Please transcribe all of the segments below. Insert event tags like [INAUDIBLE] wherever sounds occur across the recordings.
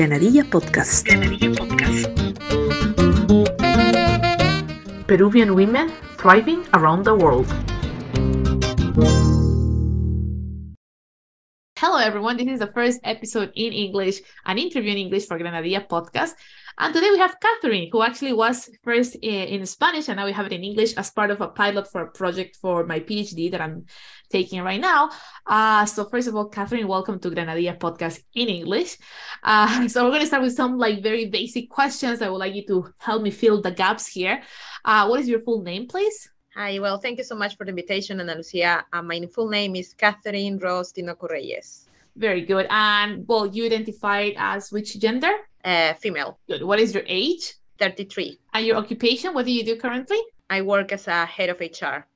Granadilla Podcast. Granadilla Podcast. Peruvian women thriving around the world. Hello, everyone. This is the first episode in English, an interview in English for Granadilla podcast. And today we have Katherine, who actually was first in, in, Spanish, and now we have it in English as part of a pilot for a project for my PhD that I'm taking right now. Uh, so first of all, Katherine, welcome to Granadilla podcast in English. Uh, [LAUGHS] so we're going to start with some like very basic questions. I would like you to help me fill the gaps here. Uh, what is your full name, please? Hi, well, thank you so much for the invitation, Ana Lucia. Uh, my full name is Katherine Rose Tinoco Reyes. Very good. And well, you identified as which gender? Uh, female. Good. What is your age? 33. And your occupation? What do you do currently? I work as a head of HR.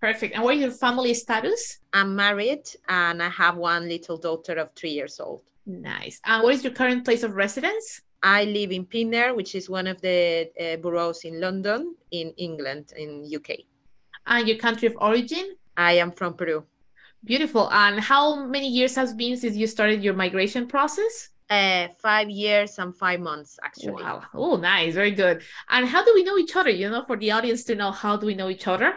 Perfect. And what is your family status? I'm married and I have one little daughter of three years old. Nice. And what is your current place of residence? I live in Pinner, which is one of the uh, boroughs in London, in England, in UK. And your country of origin? I am from Peru. Beautiful. And how many years has been since you started your migration process? Uh, five years and five months, actually. Wow. Oh, nice. Very good. And how do we know each other? You know, for the audience to know how do we know each other?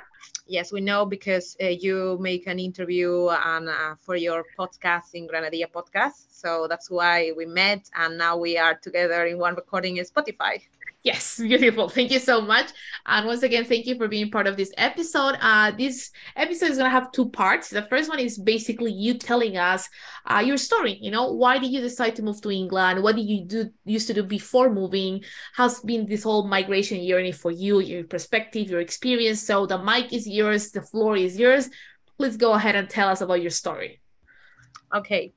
Yes, we know because uh, you make an interview and uh, for your podcast in Granadilla podcast. So that's why we met, and now we are together in one recording in Spotify. Yes, [LAUGHS] beautiful. Thank you so much. And once again, thank you for being part of this episode. Uh, this episode is going to have two parts. The first one is basically you telling us uh, your story. You know, why did you decide to move to England? What did you do used to do before moving? How's been this whole migration journey for you, your perspective, your experience? So the mic is yours, the floor is yours. Please go ahead and tell us about your story. Okay.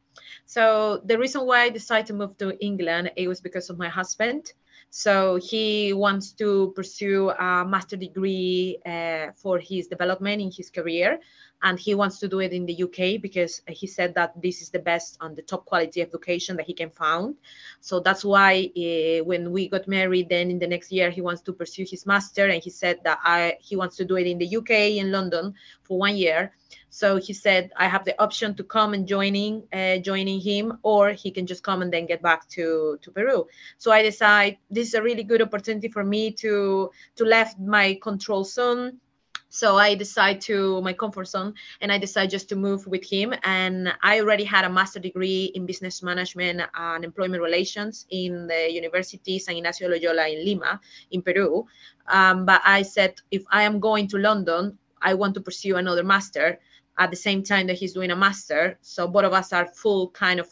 So the reason why I decided to move to England it was because of my husband. So he wants to pursue a master degree uh, for his development in his career. And he wants to do it in the UK because he said that this is the best and the top quality education that he can find. So that's why uh, when we got married, then in the next year, he wants to pursue his master. And he said that I, he wants to do it in the UK, in London, for one year. So he said, I have the option to come and joining, uh, joining him, or he can just come and then get back to, to Peru. So I decide this is a really good opportunity for me to, to left my control zone. So I decide to my comfort zone and I decide just to move with him. And I already had a master degree in business management and employment relations in the University San Ignacio Loyola in Lima, in Peru. Um, but I said, if I am going to London, I want to pursue another master at the same time that he's doing a master. So both of us are full kind of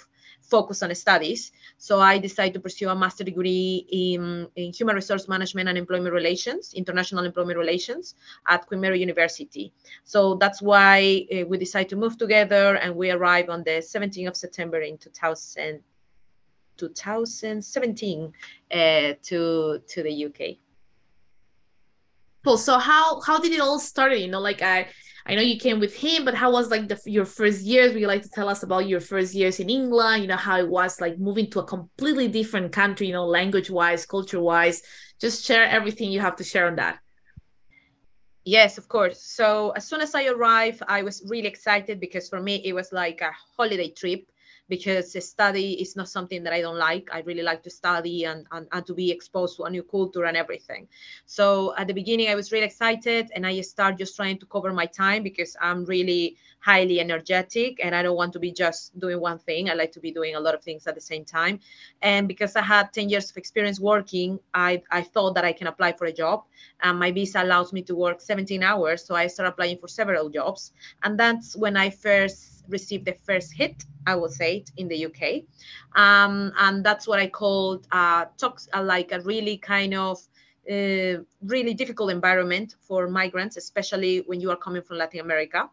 focus on studies. So I decided to pursue a master degree in, in human resource management and employment relations, international employment relations at Queen Mary University. So that's why uh, we decided to move together and we arrived on the 17th of September in 2000, 2017 uh, to, to the UK. Cool. So how how did it all start? You know, like I I know you came with him, but how was like the your first years? Would you like to tell us about your first years in England? You know how it was like moving to a completely different country. You know, language wise, culture wise. Just share everything you have to share on that. Yes, of course. So as soon as I arrived, I was really excited because for me it was like a holiday trip because study is not something that I don't like. I really like to study and, and, and to be exposed to a new culture and everything. So at the beginning, I was really excited and I start just trying to cover my time because I'm really highly energetic and I don't want to be just doing one thing. I like to be doing a lot of things at the same time. And because I had 10 years of experience working, I, I thought that I can apply for a job. And my visa allows me to work 17 hours. So I started applying for several jobs. And that's when I first received the first hit, I would say, in the UK. Um, and that's what I called uh, talks, uh, like a really kind of uh, really difficult environment for migrants, especially when you are coming from Latin America.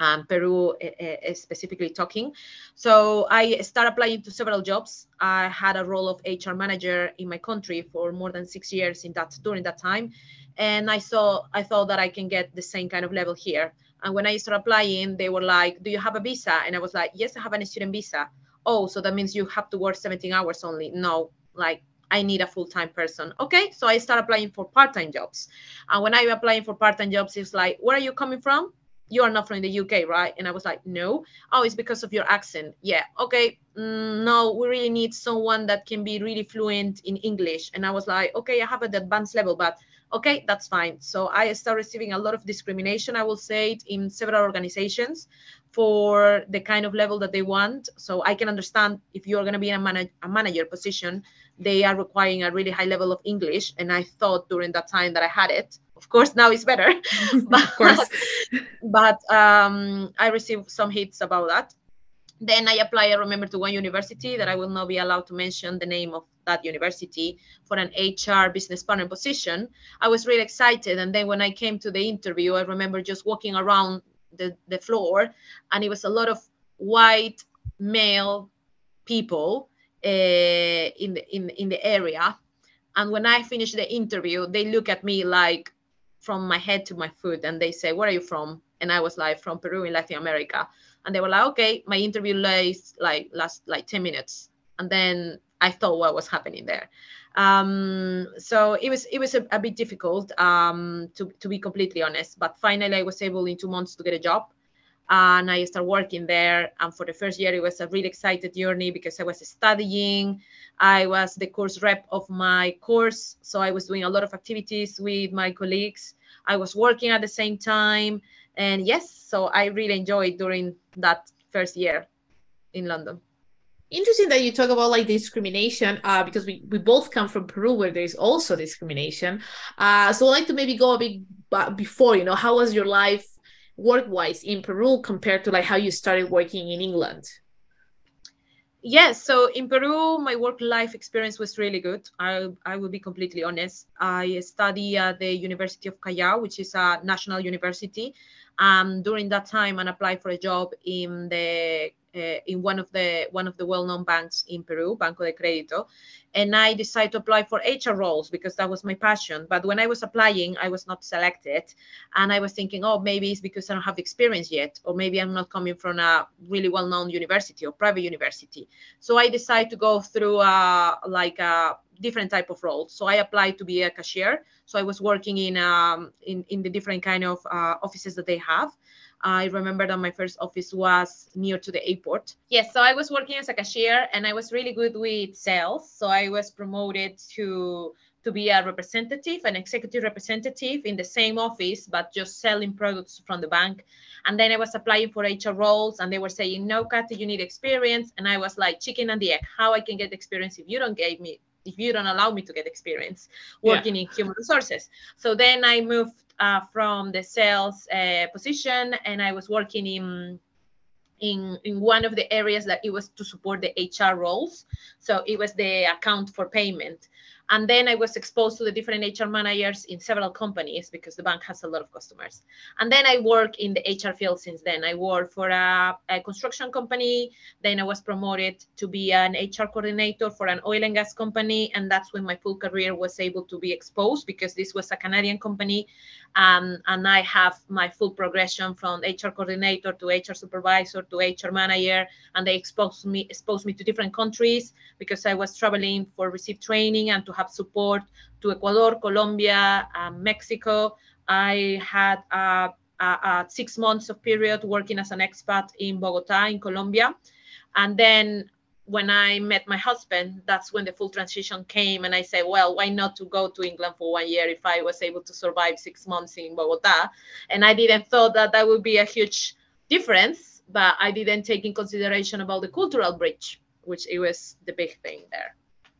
Um, Peru uh, specifically talking. So I started applying to several jobs. I had a role of HR manager in my country for more than six years in that during that time, and I saw I thought that I can get the same kind of level here. And when I started applying, they were like, Do you have a visa? And I was like, Yes, I have a student visa. Oh, so that means you have to work 17 hours only. No, like I need a full-time person. Okay, so I start applying for part-time jobs. And when I'm applying for part-time jobs, it's like, where are you coming from? You are not from the UK, right? And I was like, no. Oh, it's because of your accent. Yeah. Okay. Mm, no, we really need someone that can be really fluent in English. And I was like, okay, I have an advanced level, but okay, that's fine. So I started receiving a lot of discrimination, I will say, it, in several organizations for the kind of level that they want. So I can understand if you're going to be in a, man- a manager position, they are requiring a really high level of English. And I thought during that time that I had it. Of course, now it's better. [LAUGHS] [LAUGHS] but, of course. [LAUGHS] but um, I received some hits about that. Then I applied, I remember, to one university that I will not be allowed to mention the name of that university for an HR business partner position. I was really excited. And then when I came to the interview, I remember just walking around the, the floor and it was a lot of white male people uh, in, the, in, in the area. And when I finished the interview, they look at me like from my head to my foot and they say, Where are you from? And I was like, From Peru in Latin America. And they were like, Okay, my interview lasts like last like 10 minutes. And then I thought what was happening there. Um, so it was it was a, a bit difficult um, to to be completely honest. But finally, I was able in two months to get a job, and I started working there. And for the first year, it was a really excited journey because I was studying. I was the course rep of my course, so I was doing a lot of activities with my colleagues. I was working at the same time, and yes, so I really enjoyed during that first year in London interesting that you talk about like discrimination uh, because we, we both come from peru where there's also discrimination uh, so i'd like to maybe go a bit before you know how was your life work wise in peru compared to like how you started working in england? Yes so in peru my work life experience was really good. I i will be completely honest. I study at the university of callao which is a national university. Um, during that time and applied for a job in the uh, in one of the one of the well-known banks in Peru, Banco de Crédito, and I decided to apply for HR roles because that was my passion. But when I was applying, I was not selected, and I was thinking, oh, maybe it's because I don't have experience yet, or maybe I'm not coming from a really well-known university or private university. So I decided to go through a like a different type of roles. So I applied to be a cashier. So I was working in um, in in the different kind of uh, offices that they have. I remember that my first office was near to the airport. Yes, so I was working as a cashier and I was really good with sales. So I was promoted to to be a representative, an executive representative in the same office, but just selling products from the bank. And then I was applying for HR roles and they were saying, no, Kathy, you need experience. And I was like, chicken and the egg, how I can get experience if you don't give me if you don't allow me to get experience working yeah. in human resources. So then I moved uh, from the sales uh, position and I was working in in in one of the areas that it was to support the HR roles. So it was the account for payment. And then I was exposed to the different HR managers in several companies because the bank has a lot of customers. And then I work in the HR field since then. I worked for a, a construction company. Then I was promoted to be an HR coordinator for an oil and gas company. And that's when my full career was able to be exposed because this was a Canadian company. Um, and I have my full progression from HR coordinator to HR supervisor to HR manager. And they exposed me, exposed me to different countries because I was traveling for receive training and to have support to Ecuador, Colombia, uh, Mexico. I had six months of period working as an expat in Bogota, in Colombia. And then when I met my husband, that's when the full transition came. And I said, well, why not to go to England for one year if I was able to survive six months in Bogota? And I didn't thought that that would be a huge difference, but I didn't take in consideration about the cultural bridge, which it was the big thing there.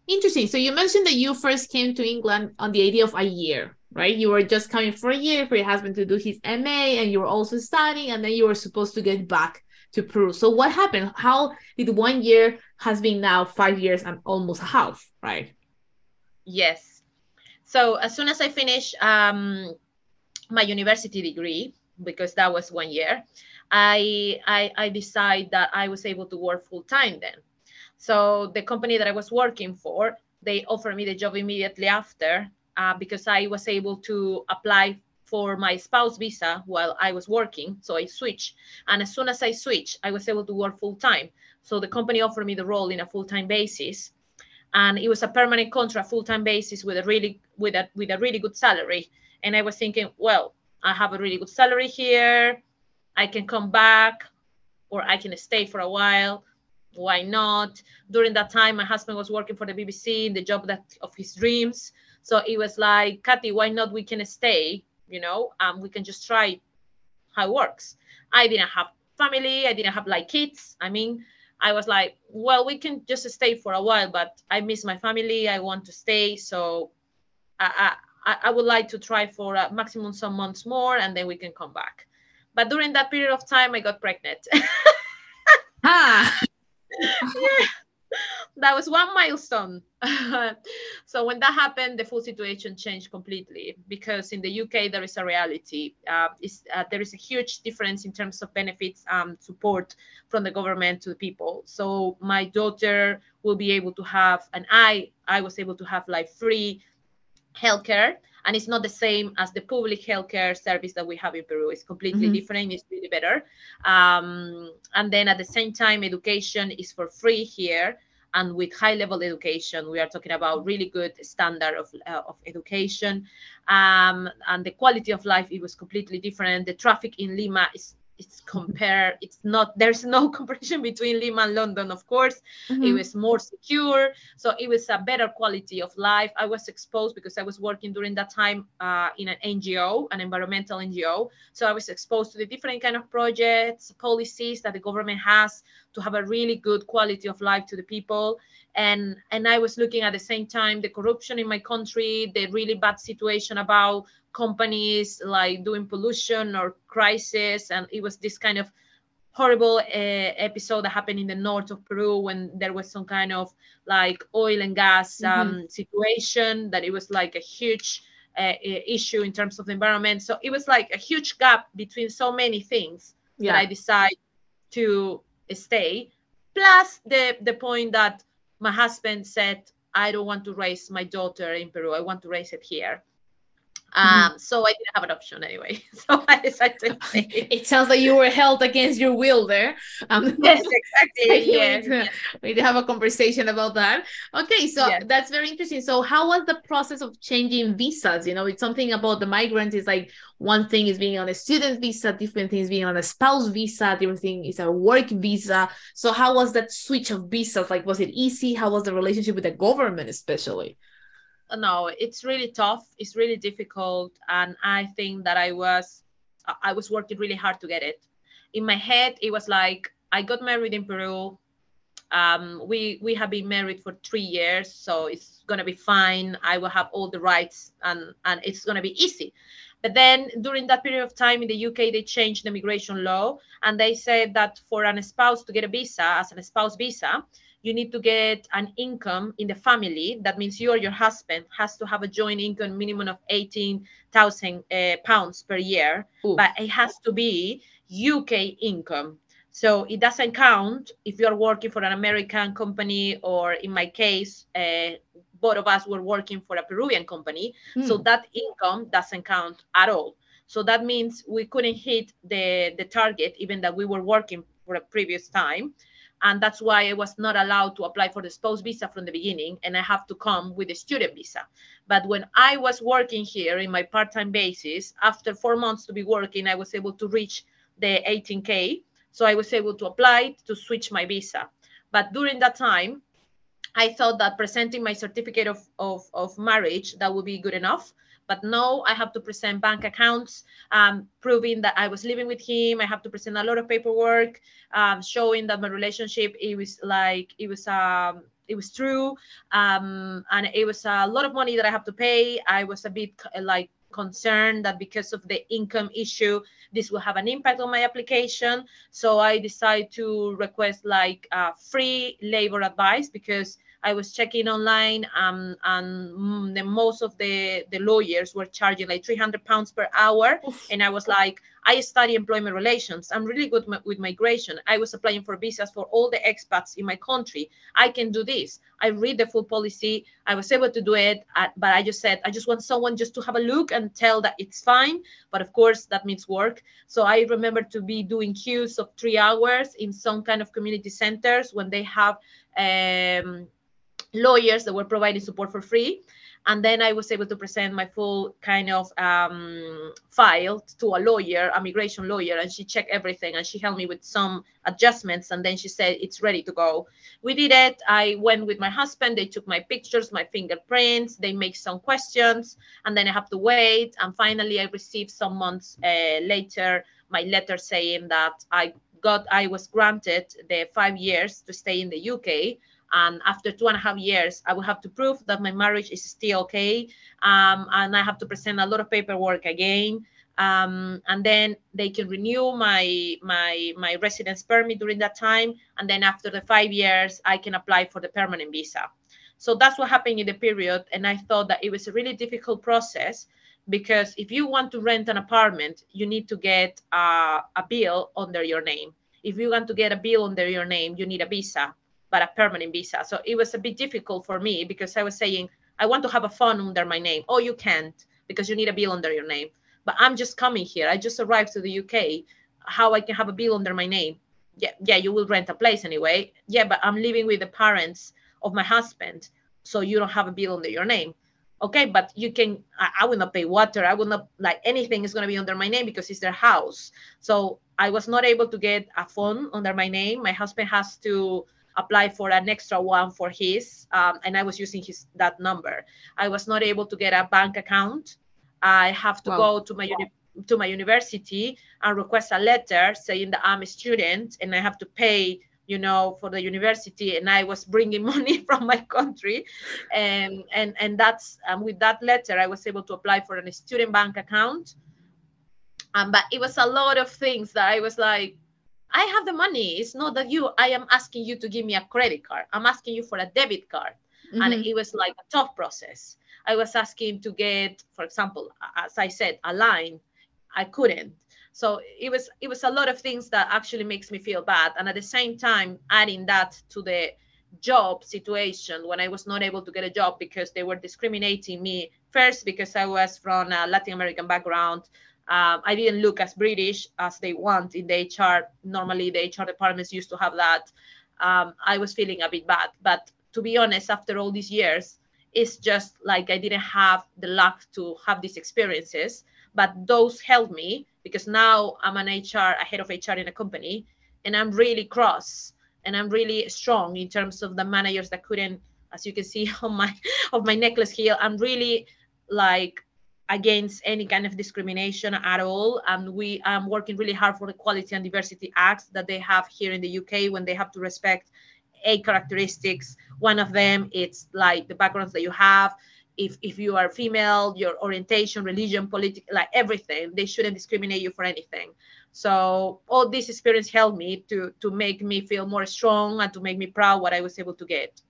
Interesting. So you mentioned that you first came to England on the idea of a year, right? You were just coming for a year for your husband to do his MA, and you were also studying, and then you were supposed to get back to Peru. So what happened? How did one year has been now five years and almost half, right? Yes. So as soon as I finished um, my university degree, because that was one year, I I, I decided that I was able to work full time then. So the company that I was working for, they offered me the job immediately after uh, because I was able to apply for my spouse visa while I was working. So I switched. And as soon as I switched, I was able to work full time. So the company offered me the role in a full time basis. And it was a permanent contract, full time basis with a really with a with a really good salary. And I was thinking, well, I have a really good salary here. I can come back or I can stay for a while. Why not? During that time, my husband was working for the BBC in the job that of his dreams. So it was like, Kathy, why not we can stay, you know, um, we can just try how it works. I didn't have family, I didn't have like kids. I mean, I was like, well, we can just stay for a while, but I miss my family. I want to stay. So I, I, I would like to try for a maximum some months more and then we can come back. But during that period of time, I got pregnant. [LAUGHS] ah. Yeah [LAUGHS] that was one milestone. [LAUGHS] so when that happened, the full situation changed completely because in the UK there is a reality. Uh, uh, there is a huge difference in terms of benefits and support from the government to the people. So my daughter will be able to have, and I I was able to have like free healthcare and it's not the same as the public healthcare service that we have in Peru. It's completely mm-hmm. different. It's really better. Um, and then at the same time, education is for free here. And with high level education, we are talking about really good standard of, uh, of education. Um, and the quality of life, it was completely different. The traffic in Lima is it's compare it's not there's no [LAUGHS] comparison between lima and london of course. Mm-hmm. it was more secure so it was a better quality of life. I was exposed because i was working during that time uh, in an ngo an environmental ngo so i was exposed to the different kind of projects policies that the government has to have a really good quality of life to the people. And and i was looking at the same time the corruption in my country the really bad situation about companies like doing pollution or crisis and it was this kind of horrible uh, episode that happened in the north of peru when there was some kind of like oil and gas um, mm-hmm. situation that it was like a huge uh, issue in terms of the environment so it was like a huge gap between so many things yeah. that i decided to stay plus the the point that my husband said i don't want to raise my daughter in peru i want to raise it here Mm-hmm. Um, so I didn't have an option anyway. [LAUGHS] So I decided. [LAUGHS] It sounds like you were held against your will there. Um, [LAUGHS] yes, exactly. yeah. We need, to, we need to have a conversation about that. Okay, so yes. that's very interesting. So how was the process of changing visas? You know, it's something about the migrants is like one thing is being on a student visa, different things being on a spouse visa, different thing is a work visa. So how was that switch of visas? Like, was it easy? How was the relationship with the government, especially? No it's really tough it's really difficult and i think that i was i was working really hard to get it. In my head it was like i got married in peru um, we we have been married for three years so it's gonna be fine i will have all the rights and and it's gonna be easy. But then during that period of time in the uk they changed the immigration law and they said that for an spouse to get a visa as an spouse visa you need to get an income in the family. That means you or your husband has to have a joint income minimum of 18,000 uh, pounds per year, Ooh. but it has to be UK income. So it doesn't count if you're working for an American company, or in my case, uh, both of us were working for a Peruvian company. So hmm. that income doesn't count at all. So that means we couldn't hit the, the target, even that we were working for a previous time and that's why I was not allowed to apply for the spouse visa from the beginning, and I have to come with a student visa. But when I was working here in my part-time basis, after four months to be working, I was able to reach the 18k, so I was able to apply to switch my visa. But during that time, I thought that presenting my certificate of, of, of marriage that would be good enough but no, I have to present bank accounts um, proving that I was living with him. I have to present a lot of paperwork um, showing that my relationship it was like it was um it was true um, and it was a lot of money that I have to pay. I was a bit like concerned that because of the income issue this will have an impact on my application so i decided to request like uh, free labor advice because I was checking online, um, and the, most of the, the lawyers were charging like 300 pounds per hour. Oof. And I was like, I study employment relations. I'm really good with migration. I was applying for visas for all the expats in my country. I can do this. I read the full policy. I was able to do it, uh, but I just said, I just want someone just to have a look and tell that it's fine. But of course, that means work. So I remember to be doing queues of three hours in some kind of community centers when they have um, lawyers that were providing support for free. and then I was able to present my full kind of um, file to a lawyer, a migration lawyer, and she checked everything and she helped me with some adjustments. And then she said it's ready to go. We did it. I went with my husband. They took my pictures, my fingerprints. They make some questions, and then I have to wait. And finally, I received some months uh, later my letter saying that I got I was granted the five years to stay in the UK and after two and a half years i will have to prove that my marriage is still okay. Um, and i have to present a lot of paperwork again. Um, and then they can renew my my my residence permit during that time. And then after the five years i can apply for the permanent visa. So that's what happened in the period. And i thought that it was a really difficult process because if you want to rent an apartment you need to get a, a bill under your name. If you want to get a bill under your name you need a visa but a permanent visa. So it was a bit difficult for me because I was saying, I want to have a phone under my name. Oh, you can't because you need a bill under your name. But I'm just coming here. I just arrived to the UK. How I can have a bill under my name? Yeah, yeah, you will rent a place anyway. Yeah, but I'm living with the parents of my husband. So you don't have a bill under your name. Okay, but you can, I, I will not pay water. I will not, like anything is going to be under my name because it's their house. So I was not able to get a phone under my name. My husband has to, apply for an extra one for his, um, and I was using his that number. I was not able to get a bank account. I have to wow. go to my uni- to my university and request a letter saying that I'm a student and I have to pay you know for the university and i was bringing [LAUGHS] money from my country and and and that's um, with that letter i was able to apply for a student bank account um, but it was a lot of things that i was like I have the money. It's not that you, I am asking you to give me a credit card. I'm asking you for a debit card. Mm-hmm. And it was like a tough process. I was asking to get, for example, as I said, a line. I couldn't. So it was it was a lot of things that actually makes me feel bad. And at the same time, adding that to the job situation when I was not able to get a job because they were discriminating me first because I was from a Latin American background um, I didn't look as British as they want in the HR. Normally, the HR departments used to have that. Um, I was feeling a bit bad. But to be honest, after all these years, it's just like I didn't have the luck to have these experiences. But those helped me because now I'm an HR, a head of HR in a company, and I'm really cross and I'm really strong in terms of the managers that couldn't, as you can see [LAUGHS] on my of my necklace here, I'm really like against any kind of discrimination at all. And we are um, working really hard for the Equality and Diversity Acts that they have here in the UK when they have to respect eight characteristics. One of them, it's like the backgrounds that you have. If, if you are female, your orientation, religion, political, like everything, they shouldn't discriminate you for anything. So all this experience helped me to to make me feel more strong and to make me proud what I was able to get.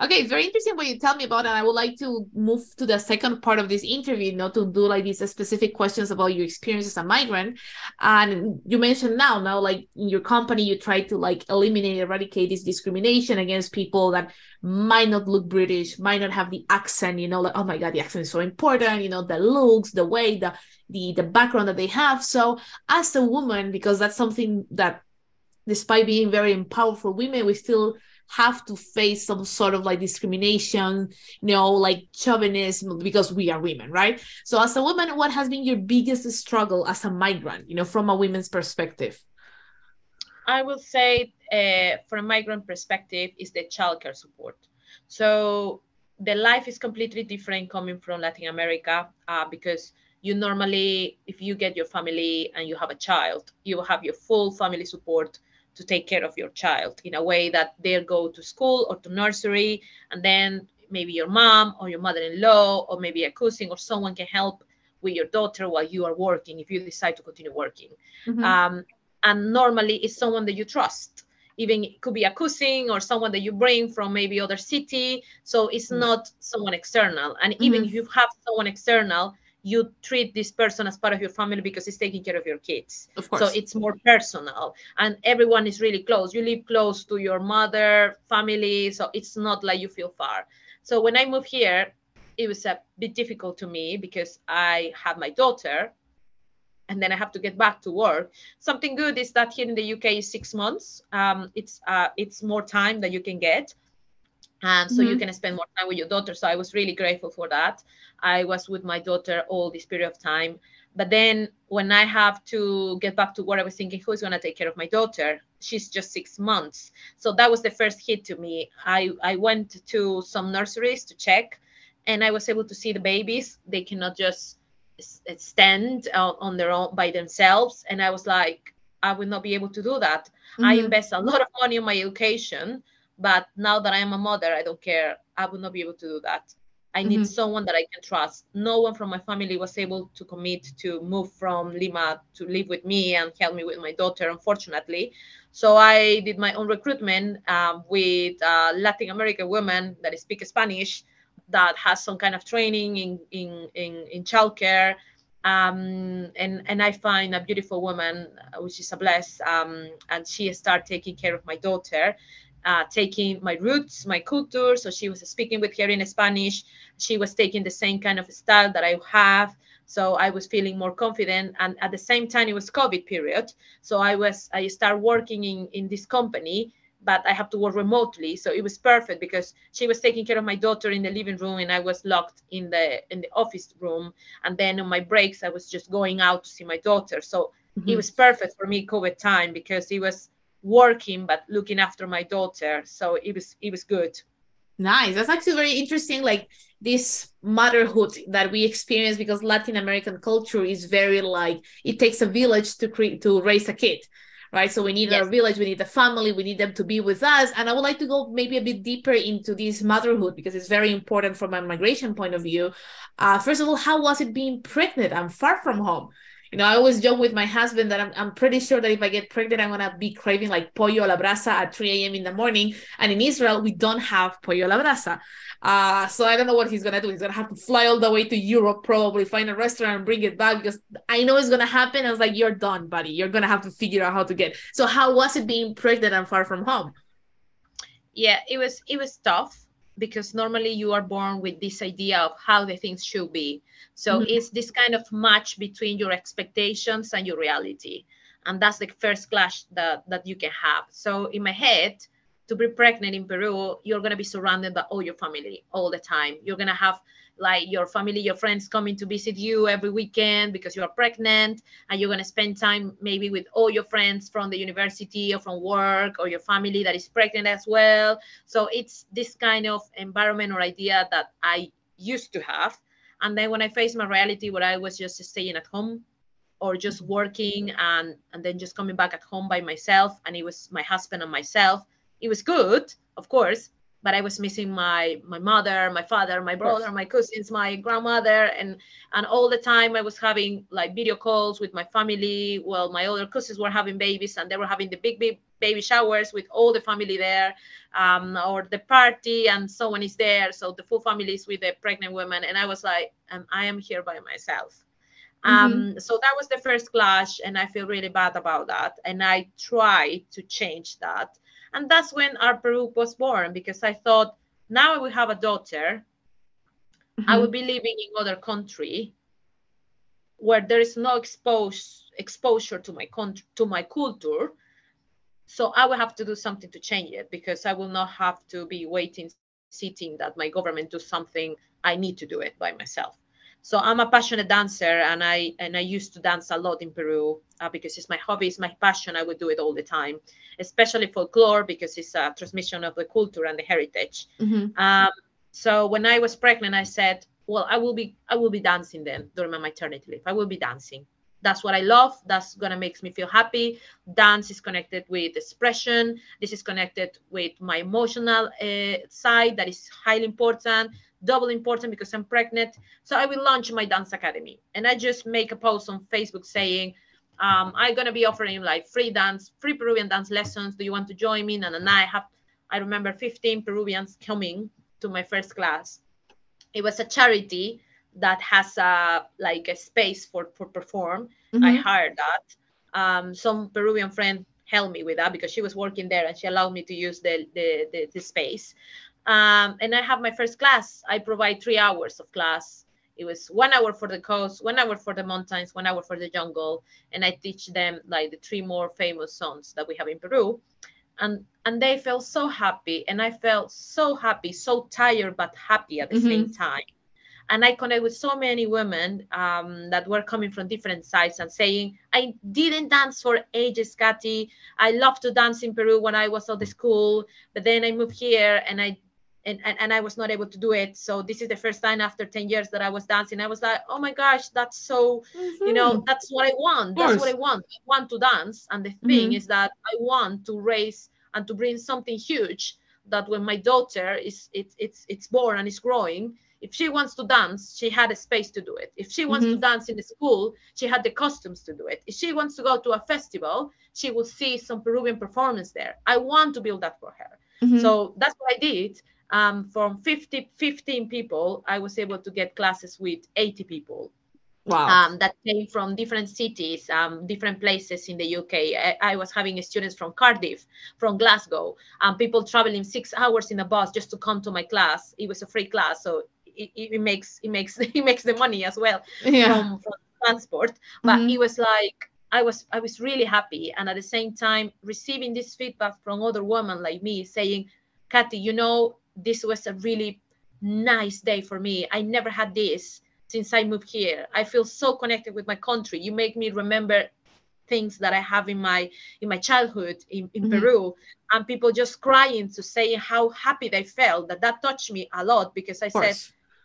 Okay, it's very interesting what you tell me about, and I would like to move to the second part of this interview, not to do like these specific questions about your experience as a migrant. And you mentioned now, now like in your company, you try to like eliminate, eradicate this discrimination against people that might not look British, might not have the accent. You know, like oh my god, the accent is so important. You know, the looks, the way, the the the background that they have. So as a woman, because that's something that, despite being very powerful women, we still have to face some sort of like discrimination, you know, like chauvinism because we are women, right? So as a woman, what has been your biggest struggle as a migrant, you know, from a women's perspective? I will say uh, from a migrant perspective is the childcare support. So the life is completely different coming from Latin America uh, because you normally, if you get your family and you have a child, you have your full family support to take care of your child in a way that they'll go to school or to nursery and then maybe your mom or your mother-in-law or maybe a cousin or someone can help with your daughter while you are working if you decide to continue working mm-hmm. um, and normally it's someone that you trust even it could be a cousin or someone that you bring from maybe other city so it's mm-hmm. not someone external and mm-hmm. even if you have someone external you treat this person as part of your family because he's taking care of your kids. Of course. So it's more personal and everyone is really close. You live close to your mother, family. So it's not like you feel far. So when I moved here, it was a bit difficult to me because I have my daughter and then I have to get back to work. Something good is that here in the UK is six months. Um, it's uh, it's more time that you can get. And so mm-hmm. you can spend more time with your daughter. So i was really grateful for that. I was with my daughter all this period of time. But then when i have to get back to work i was thinking who's going to take care of my daughter? She's just six months. So that was the first hit to me. I i went to some nurseries to check and i was able to see the babies. They cannot just stand on their own by themselves. And i was like i will not be able to do that. Mm-hmm. i invest a lot of money in my education but now that I am a mother, I don't care. I would not be able to do that. I need mm-hmm. someone that I can trust. No one from my family was able to commit to move from Lima to live with me and help me with my daughter, unfortunately. So I did my own recruitment um, with a Latin American woman that speak Spanish that has some kind of training in in in, in childcare. Um, and and I find a beautiful woman, which is a bless, um, and she started taking care of my daughter uh, taking my roots, my culture. So she was speaking with her in Spanish. She was taking the same kind of style that I have. So I was feeling more confident. And at the same time, it was COVID period. So I was I started working in in this company, but I have to work remotely. So it was perfect because she was taking care of my daughter in the living room, and I was locked in the in the office room. And then on my breaks, I was just going out to see my daughter. So mm-hmm. it was perfect for me COVID time because it was working but looking after my daughter. So it was it was good. Nice. That's actually very interesting like this motherhood that we experience because latin american culture is very like it takes a village to create to raise a kid right? So we need yes. our village we need the family we need them to be with us. And i would like to go maybe a bit deeper into this motherhood because it's very important from a migration point of view. Uh, first of all how was it being pregnant i'm far from home you know, I always joke with my husband that I'm, I'm pretty sure that if I get pregnant, I'm gonna be craving like pollo a la brasa at 3 a.m. in the morning. And in Israel, we don't have pollo a la brasa. Uh, so I don't know what he's gonna do. He's gonna have to fly all the way to Europe, probably find a restaurant and bring it back because I know it's gonna happen. I was like, You're done, buddy. You're gonna have to figure out how to get. So how was it being pregnant and far from home? Yeah, it was it was tough because normally you are born with this idea of how the things should be so mm-hmm. it's this kind of match between your expectations and your reality. And that's the first clash that, that you can have. So in my head, to be pregnant in Peru, you're gonna be surrounded by all your family all the time. You're gonna have like your family, your friends coming to visit you every weekend because you are pregnant, and you're gonna spend time maybe with all your friends from the university or from work or your family that is pregnant as well. So it's this kind of environment or idea that I used to have and then when I faced my reality where I was just staying at home or just working and, and then just coming back at home by myself, and it was my husband and myself, it was good, of course, but I was missing my my mother, my father, my brother, my cousins, my grandmother, and and all the time I was having like video calls with my family. Well, my other cousins were having babies, and they were having the big big baby showers with all the family there, um, or the party, and someone is there, so the full family is with the pregnant woman, and I was like, um, I am here by myself. Mm-hmm. Um, so that was the first clash, and I feel really bad about that, and I tried to change that and that's when Art Peru was born because I thought now I will have a daughter. Mm-hmm. I will be living in other country where there is no expose, exposure to my country, to my culture. So I will have to do something to change it because I will not have to be waiting, sitting that my government do something. I need to do it by myself. So I'm a passionate dancer, and I and I used to dance a lot in Peru uh, because it's my hobby, it's my passion. I would do it all the time, especially folklore because it's a transmission of the culture and the heritage. Mm-hmm. Um, so when I was pregnant, I said, "Well, I will be I will be dancing then during my maternity leave. I will be dancing. That's what I love. That's gonna make me feel happy. Dance is connected with expression. This is connected with my emotional uh, side that is highly important." Double important because I'm pregnant. So I will launch my dance academy. And I just make a post on Facebook saying, um, I'm gonna be offering like free dance, free Peruvian dance lessons. Do you want to join me? And then I have, I remember 15 Peruvians coming to my first class. It was a charity that has a like a space for for perform. Mm-hmm. I hired that. Um, some Peruvian friend helped me with that because she was working there and she allowed me to use the the, the, the space. Um, and I have my first class. I provide three hours of class. It was one hour for the coast, one hour for the mountains, one hour for the jungle, and I teach them like the three more famous songs that we have in Peru. and and they felt so happy and i felt so happy so tired but happy at the mm-hmm. same time and i connect with so many women um, that were coming from different sides and saying i didn't dance for ages Katy i loved to dance in peru when i was at the school but then i moved here and i and, and, and I was not able to do it. So this is the first time after 10 years that I was dancing. I was like, oh my gosh, that's so, mm-hmm. you know, mm-hmm. that's what I want. That's what I want. I want to dance. And the thing mm-hmm. is that I want to raise and to bring something huge that when my daughter is it's it's it's born and is growing, if she wants to dance, she had a space to do it. If she wants mm-hmm. to dance in the school, she had the costumes to do it. If she wants to go to a festival, she will see some Peruvian performance there. I want to build that for her. Mm-hmm. So that's what I did um, from 50, 15 people, I was able to get classes with 80 people. Wow. Um, that came from different cities, um, different places in the UK. I, I, was having students from Cardiff, from Glasgow, um, people traveling six hours in a bus just to come to my class. It was a free class, so it, it makes it makes [LAUGHS] it makes the money as well yeah. from, from transport. But mm-hmm. it was like I was I was really happy, and at the same time receiving this feedback from other women like me saying, "Katy, you know, this was a really nice day for me. I never had this since I moved here. I feel so connected with my country. You make me remember things that I have in my in my childhood in, in mm-hmm. Peru, and people just crying to say how happy they felt. That that touched me a lot because I said,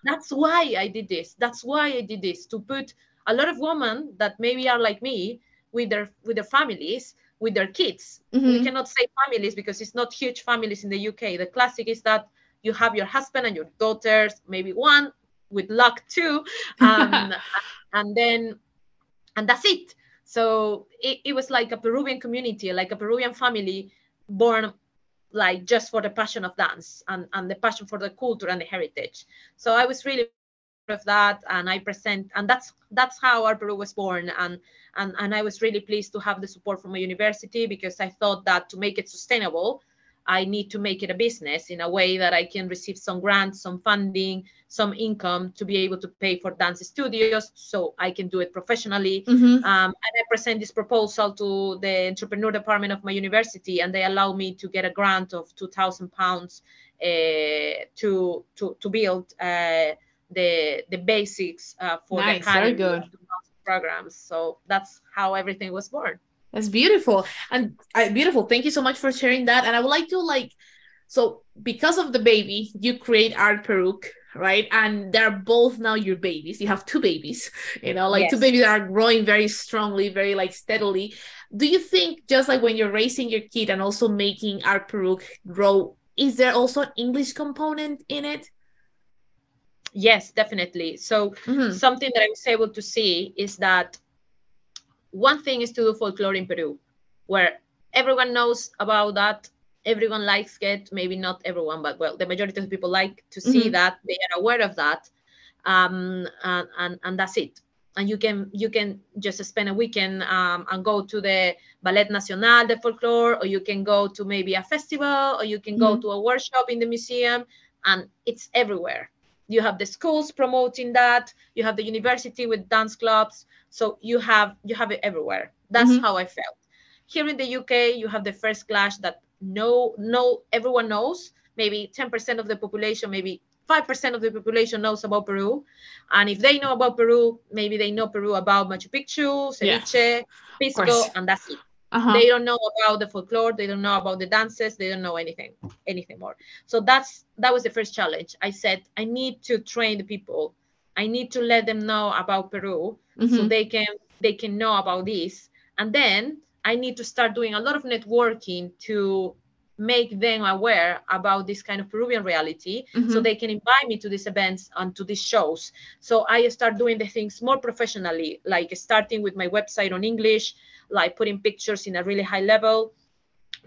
"That's why I did this. That's why I did this to put a lot of women that maybe are like me with their with their families." with their kids mm-hmm. we cannot say families because it's not huge families in the uk the classic is that you have your husband and your daughters, maybe one with luck two, um, [LAUGHS] and then and that's it. So it, it was like a Peruvian community, like a Peruvian family born like just for the passion of dance and, and the passion for the culture and the heritage. So I was really of that and I present and that's that's how Art Peru was born and and and I was really pleased to have the support from my university because I thought that to make it sustainable I need to make it a business in a way that I can receive some grants, some funding, some income to be able to pay for dance studios so I can do it professionally. Mm-hmm. Um, and I present this proposal to the entrepreneur department of my university, and they allow me to get a grant of two thousand pounds uh, to to to build uh, the the basics uh, for nice, the kind of programs. So that's how everything was born. That's beautiful and uh, beautiful. Thank you so much for sharing that. And I would like to like, so because of the baby, you create Art Peru UK, right? And they're both now your babies. You have two babies, you know, like yes. two babies that are growing very strongly, very like steadily. Do you think just like when you're raising your kid and also making Art Peru UK grow, is there also an English component in it? Yes, definitely. So mm-hmm. something that I was able to see is that one thing is to do folklore in Peru, where everyone knows about that. Everyone likes it. Maybe not everyone, but well, the majority of people like to see mm-hmm. that. They are aware of that, um, and, and and that's it. And you can you can just spend a weekend um, and go to the Ballet Nacional de Folklore, or you can go to maybe a festival, or you can go mm-hmm. to a workshop in the museum, and it's everywhere. You have the schools promoting that. You have the university with dance clubs so you have you have it everywhere. That's mm-hmm. how i felt. Here in the uk you have the first clash that no no everyone knows. Maybe 10% of the population maybe 5% of the population knows about peru. And if they know about peru maybe they know peru about machu picchu ceviche yeah, pisco and that's it uh-huh. they don't know about the folklore they don't know about the dances they don't know anything anything more so that's that was the first challenge i said i need to train the people I need to let them know about Peru mm-hmm. so they can they can know about this. And then I need to start doing a lot of networking to make them aware about this kind of Peruvian reality mm-hmm. so they can invite me to these events and to these shows. So I start doing the things more professionally, like starting with my website on English, like putting pictures in a really high level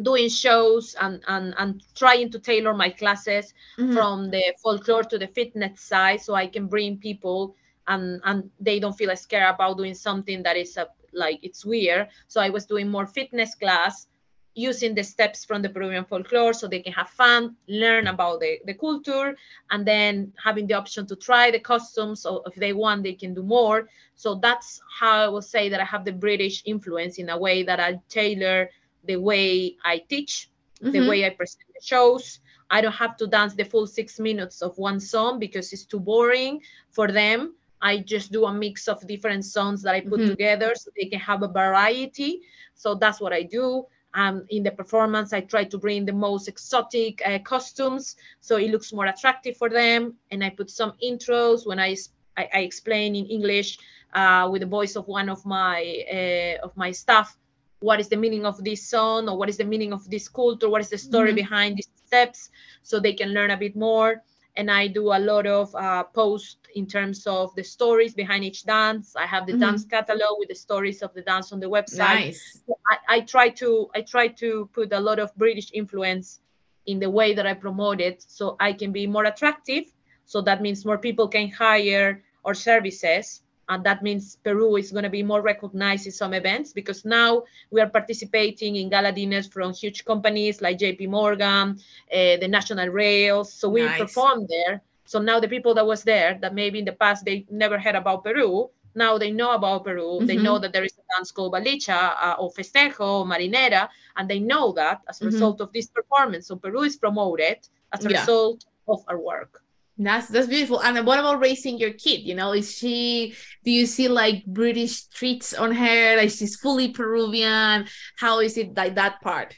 doing shows and, and, and trying to tailor my classes mm-hmm. from the folklore to the fitness side so I can bring people and and they don't feel scared about doing something that is a, like it's weird. So I was doing more fitness class using the steps from the Peruvian folklore so they can have fun, learn about the, the culture, and then having the option to try the costumes. So if they want, they can do more. So that's how I will say that I have the British influence in a way that I tailor the way I teach the Mhm. way I present the shows. I don't have to dance the full six minutes of one song because it's too boring for them. I just do a mix of different songs that I put Mhm. together so they can have a variety. So that's what I do. Um, in the performance, I try to bring the most exotic uh, costumes so it looks more attractive for them. And I put some intros when I I explain in English uh, with the voice of one of my uh, of my staff what is the meaning of this song or what is the meaning of this culture what is the story Mhm. behind these steps so they can learn a bit more and i do a lot of uh, posts in terms of the stories behind each dance i have the Mhm. dance catalog with the stories of the dance on the website Nice. I, I try to i try to put a lot of british influence in the way that i promote it so i can be more attractive so that means more people can hire our services and that means peru is going to be more recognized in some events because now we are participating in gala dinners from huge companies like jp morgan uh, the national rails so we Nice. perform there so now the people that was there that maybe in the past they never heard about peru now they know about Peru. They Mhm. know that there is a dance called Valicha uh, or Festejo or Marinera, and they know that as a Mhm. result of this performance. So Peru is promoted as a Yeah. result of our work. That's that's beautiful. And what about raising your kid? You know, is she? Do you see like British treats on her? Like she's fully Peruvian. How is it like that part?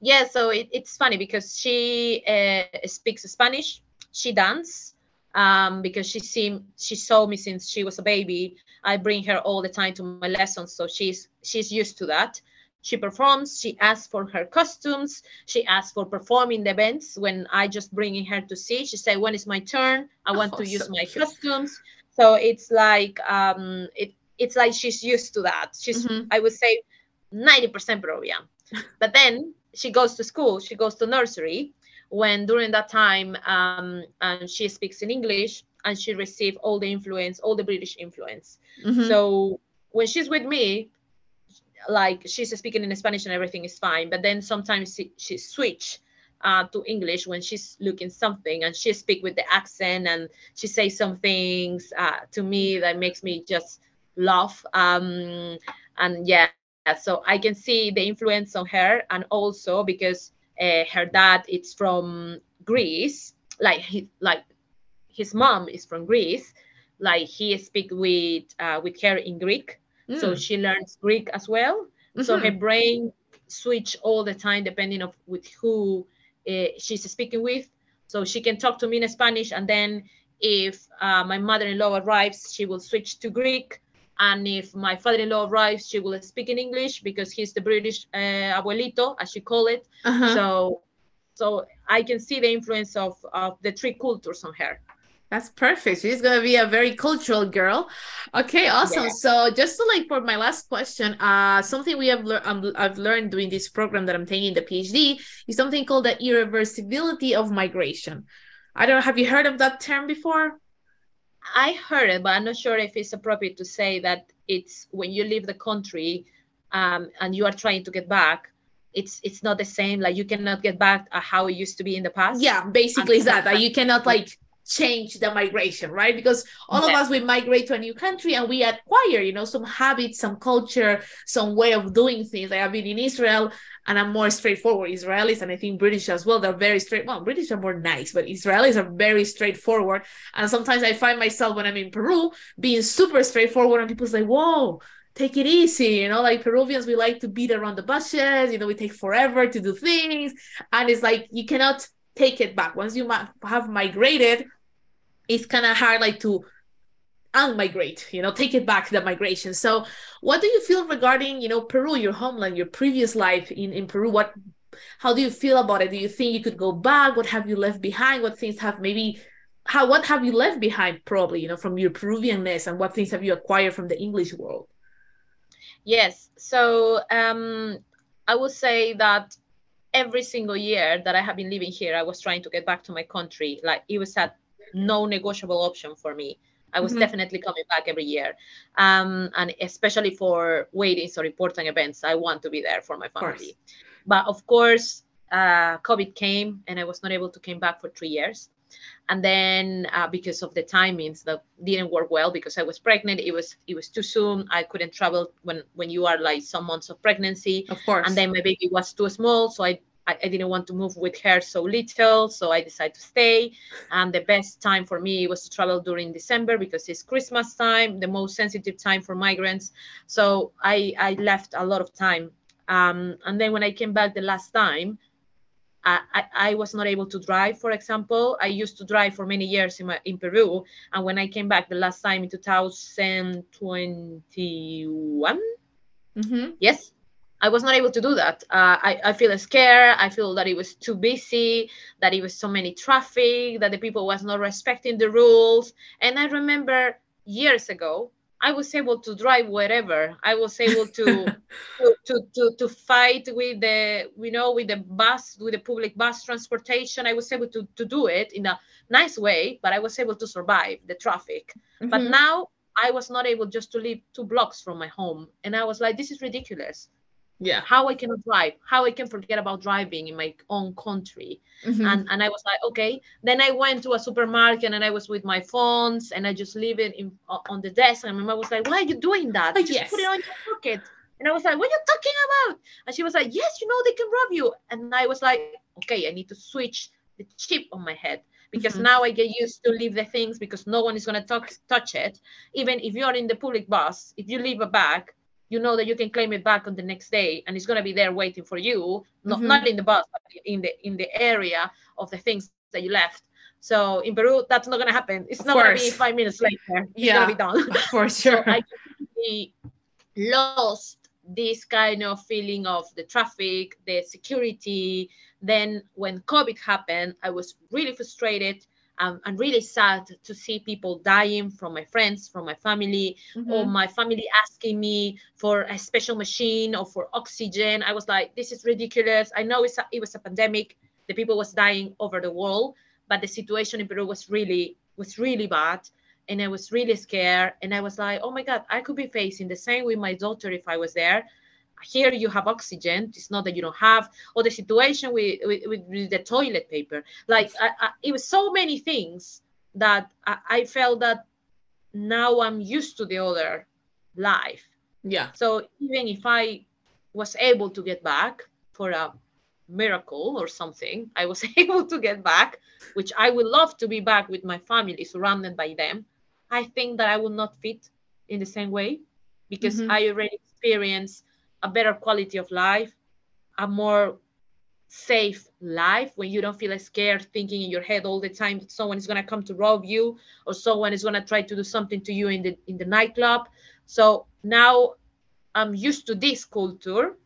Yeah, so it, it's funny because she uh, speaks Spanish. She dance um, because she see, she saw me since she was a baby. I bring her all the time to my lessons, so she's she's used to that. She performs. She asks for her costumes. She asks for performing the events. When I just bringing her to see, she say, "When is my turn? I want Oh, to use my costumes." So it's like um, it it's like she's used to that. She's Mhm. I would say ninety percent Peruvian. [LAUGHS] But then she goes to school. She goes to nursery. When during that time, um, and she speaks in English, and she receive all the influence, all the British influence. Mhm. So when she's with me, like she's speaking in Spanish and everything is fine. But then sometimes she, she switch uh, to English when she's looking something and she speak with the accent and she say some things uh, to me that makes me just laugh. Um, and yeah, so I can see the influence on her and also because uh, her dad is from Greece, like he like his mom is from Greece. Like he speak with uh, with her in Greek, so Mm. she learns Greek as well. So her brain switch all the time depending of with who uh, she's speaking with. So she can talk to me in Spanish, and then if uh, my mother-in-law arrives, she will switch to Greek. And if my father-in-law arrives, she will speak in English because he's the British uh, abuelito, as she call it. Uh-huh. So, so I can see the influence of, of the three cultures on her. That's perfect. She's gonna be a very cultural girl. Okay, awesome. Yeah. So just to like for my last question, uh, something we have learned um, I've learned doing this program that I'm taking the PhD is something called the irreversibility of migration. I don't know, have you heard of that term before? I heard it, but I'm not sure if it's appropriate to say that it's when you leave the country um, and you are trying to get back. It's it's not the same. Like you cannot get back uh, how it used to be in the past. Yeah, basically is that that you cannot like change the migration, right? Because all of us we migrate to a new country and we acquire, you know, some habits, some culture, some way of doing things. Like I've been in Israel and I'm more straightforward. Israelis and I think British as well, they're very straight. Well, British are more nice, but Israelis are very straightforward. And sometimes I find myself when I'm in Peru being super straightforward and people say, whoa, take it easy. You know, like Peruvians, we like to beat around the bushes, you know, we take forever to do things. And it's like you cannot take it back. Once you have migrated, it's kind of hard like to unmigrate you know take it back the migration. So what do you feel regarding you know peru your homeland your previous life in in peru? What how do you feel about it? Do you think you could go back? What have you left behind? What things have maybe how what have you left behind probably you know from your peruvianness and what things have you acquired from the english world? Yes. So um, I would say that every single year that I have been living here, I was trying to get back to my country. Like it was a no negotiable option for me. I was Mhm. definitely coming back every year. Um, and especially for weddings or important events, I want to be there for my family. But of course, uh, COVID came and I was not able to come back for three years. And then uh, because of the timings that didn't work well because I was pregnant, it was it was too soon. I couldn't travel when when you are like some months of pregnancy of course and then my baby was too small so i I, I, didn't want to move with her so little, so I decided to stay. And the best time for me was to travel during December because it's Christmas time, the most sensitive time for migrants. So I, I left a lot of time. Um, and then when I came back the last time, I, I, was not able to drive, for example. I used to drive for many years in, my, in Peru. And when I came back the last time in 2021, mm-hmm. yes, I was not able to do that. Uh, I, I feel scared. I feel that it was too busy, that it was so many traffic, that the people was not respecting the rules. And I remember years ago, I was able to drive wherever. I was able to, [LAUGHS] to, to, to, to, fight with the, you know, with the bus, with the public bus transportation. I was able to, to do it in a nice way, but I was able to survive the traffic. Mm-hmm. But now I was not able just to live two blocks from my home. And I was like, this is ridiculous yeah how i cannot drive how i can forget about driving in my own country mm-hmm. and and i was like okay then i went to a supermarket and i was with my phones and i just leave it in on the desk and my mom was like why are you doing that just yes. put it on your pocket and i was like what are you talking about and she was like yes you know they can rob you and i was like okay i need to switch the chip on my head because mm-hmm. now I get used to leave the things because no one is going to touch it. Even if you're in the public bus, if you leave a bag, you know that you can claim it back on the next day and it's going to be there waiting for you not, mm-hmm. not in the bus but in the in the area of the things that you left. So in peru that's not going to happen. It's of not going to be five minutes later. It's yeah, going to be done. for sure so i lost this kind of feeling of the traffic the security. Then when covid happened i was really frustrated um, I'm really sad to see people dying from my friends, from my family, mm-hmm. or my family asking me for a special machine or for oxygen. I was like, this is ridiculous. I know it's a, it was a pandemic. The people was dying over the world, but the situation in Peru was really was really bad, and I was really scared. And I was like, oh my God, I could be facing the same with my daughter if I was there here you have oxygen it's not that you don't have or the situation with with, with the toilet paper. Like I, I, it was so many things that I, I felt that now i'm used to the other life. Yeah. So even if i was able to get back for a miracle or something i was [LAUGHS] able to get back which i would love to be back with my family surrounded by them i think that i will not fit in the same way because mm-hmm. i already experienced a better quality of life, a more safe life when you don't feel scared thinking in your head all the time that someone is going to come to rob you or someone is going to try to do something to you in the in the nightclub. So now i'm used to this culture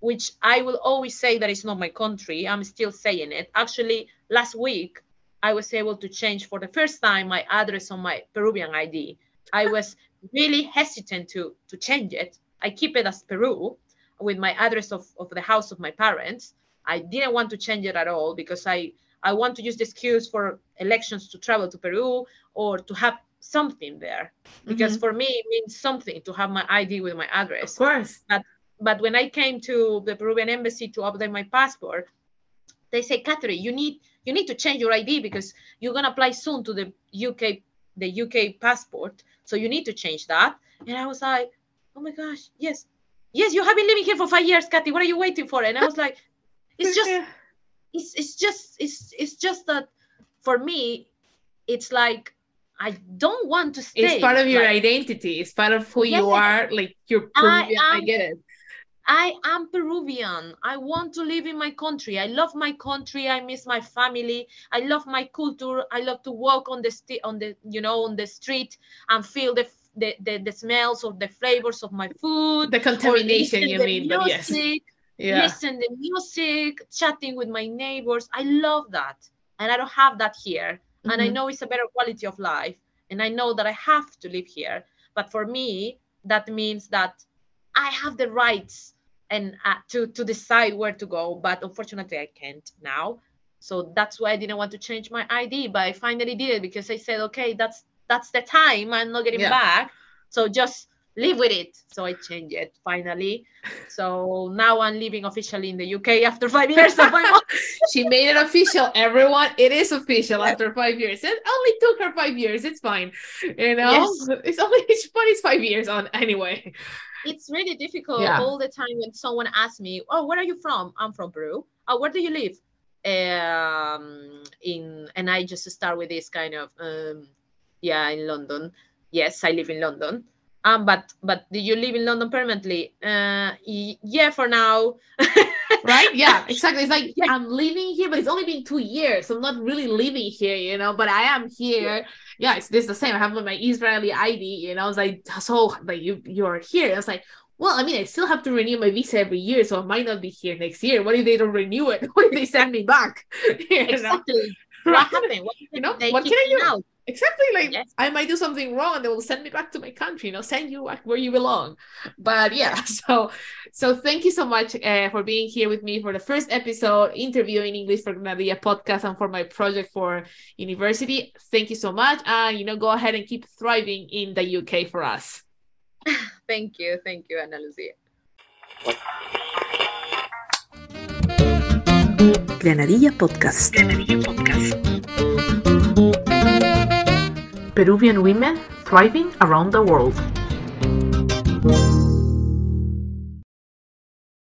which i will always say that it's not my country. I'm still saying it. Actually last week i was able to change for the first time my address on my peruvian id i was really hesitant to to change it I keep it as Peru with my address of, of the house of my parents. I didn't want to change it at all because I, I want to use the excuse for elections to travel to Peru or to have something there. Because mm-hmm. for me, it means something to have my ID with my address. Of course. But, but when I came to the Peruvian embassy to update my passport, they say, Katherine, you need you need to change your ID because you're gonna apply soon to the UK the UK passport. So you need to change that. And I was like, oh my gosh, yes, yes, you have been living here for five years, Kathy. What are you waiting for? And I was like, it's just, [LAUGHS] it's it's just, it's it's just that for me, it's like I don't want to stay. It's part of your like, identity. It's part of who yes, you are. Like you're Peruvian. I, I get it. I am Peruvian. I want to live in my country. I love my country. I miss my family. I love my culture. I love to walk on the st- on the you know on the street and feel the the, the, the smells or the flavors of my food. The contamination, you mean, music, but yes. Yeah. Listen the music, chatting with my neighbors. I love that. And I don't have that here. Mm-hmm. And I mm-hmm. know it's a better quality of life. And I know that I have to live here. But for me, that means that I have the rights and uh, to to decide where to go. But unfortunately, I can't now. So that's why I didn't want to change my ID. But I finally did it because I said, okay, that's that's the time i'm not getting yeah. back. So just live with it. So i changed it finally. So now i'm living officially in the uk after five years [LAUGHS] she made it official. Everyone it is official after five years. It only took her five years. It's fine. You know yes. it's only it's, but it's five years on anyway. It's really difficult yeah. all the time when someone asks me oh where are you from? I'm from peru. Oh, where do you live? Um, in and I just start with this kind of um, yeah, in London. Yes, I live in London. Um, but but do you live in London permanently? Uh, yeah, for now. [LAUGHS] right? Yeah, [LAUGHS] exactly. It's like yeah. I'm living here, but it's only been two years. So I'm not really living here, you know. But I am here. Yeah, it's this the same. I have my Israeli ID, you know. It's like so like you you're here. I was like well, I mean, I still have to renew my visa every year, so I might not be here next year. What if they don't renew it? [LAUGHS] What if they send me back? You exactly. Know? What happened? What, you know, what can I do? Out? Exactly. Like yes. I might do something wrong and they will send me back to my country, you know, send you back where you belong. But yeah, [LAUGHS] so so thank you so much uh, for being here with me for the first episode, interviewing English for Granadilla podcast and for my project for university. Thank you so much. Uh, you know, go ahead and keep thriving in the UK for us. [LAUGHS] thank you. Thank you, Ana Lucia. Granadilla Podcast. Granadilla Podcast. Peruvian women thriving around the world.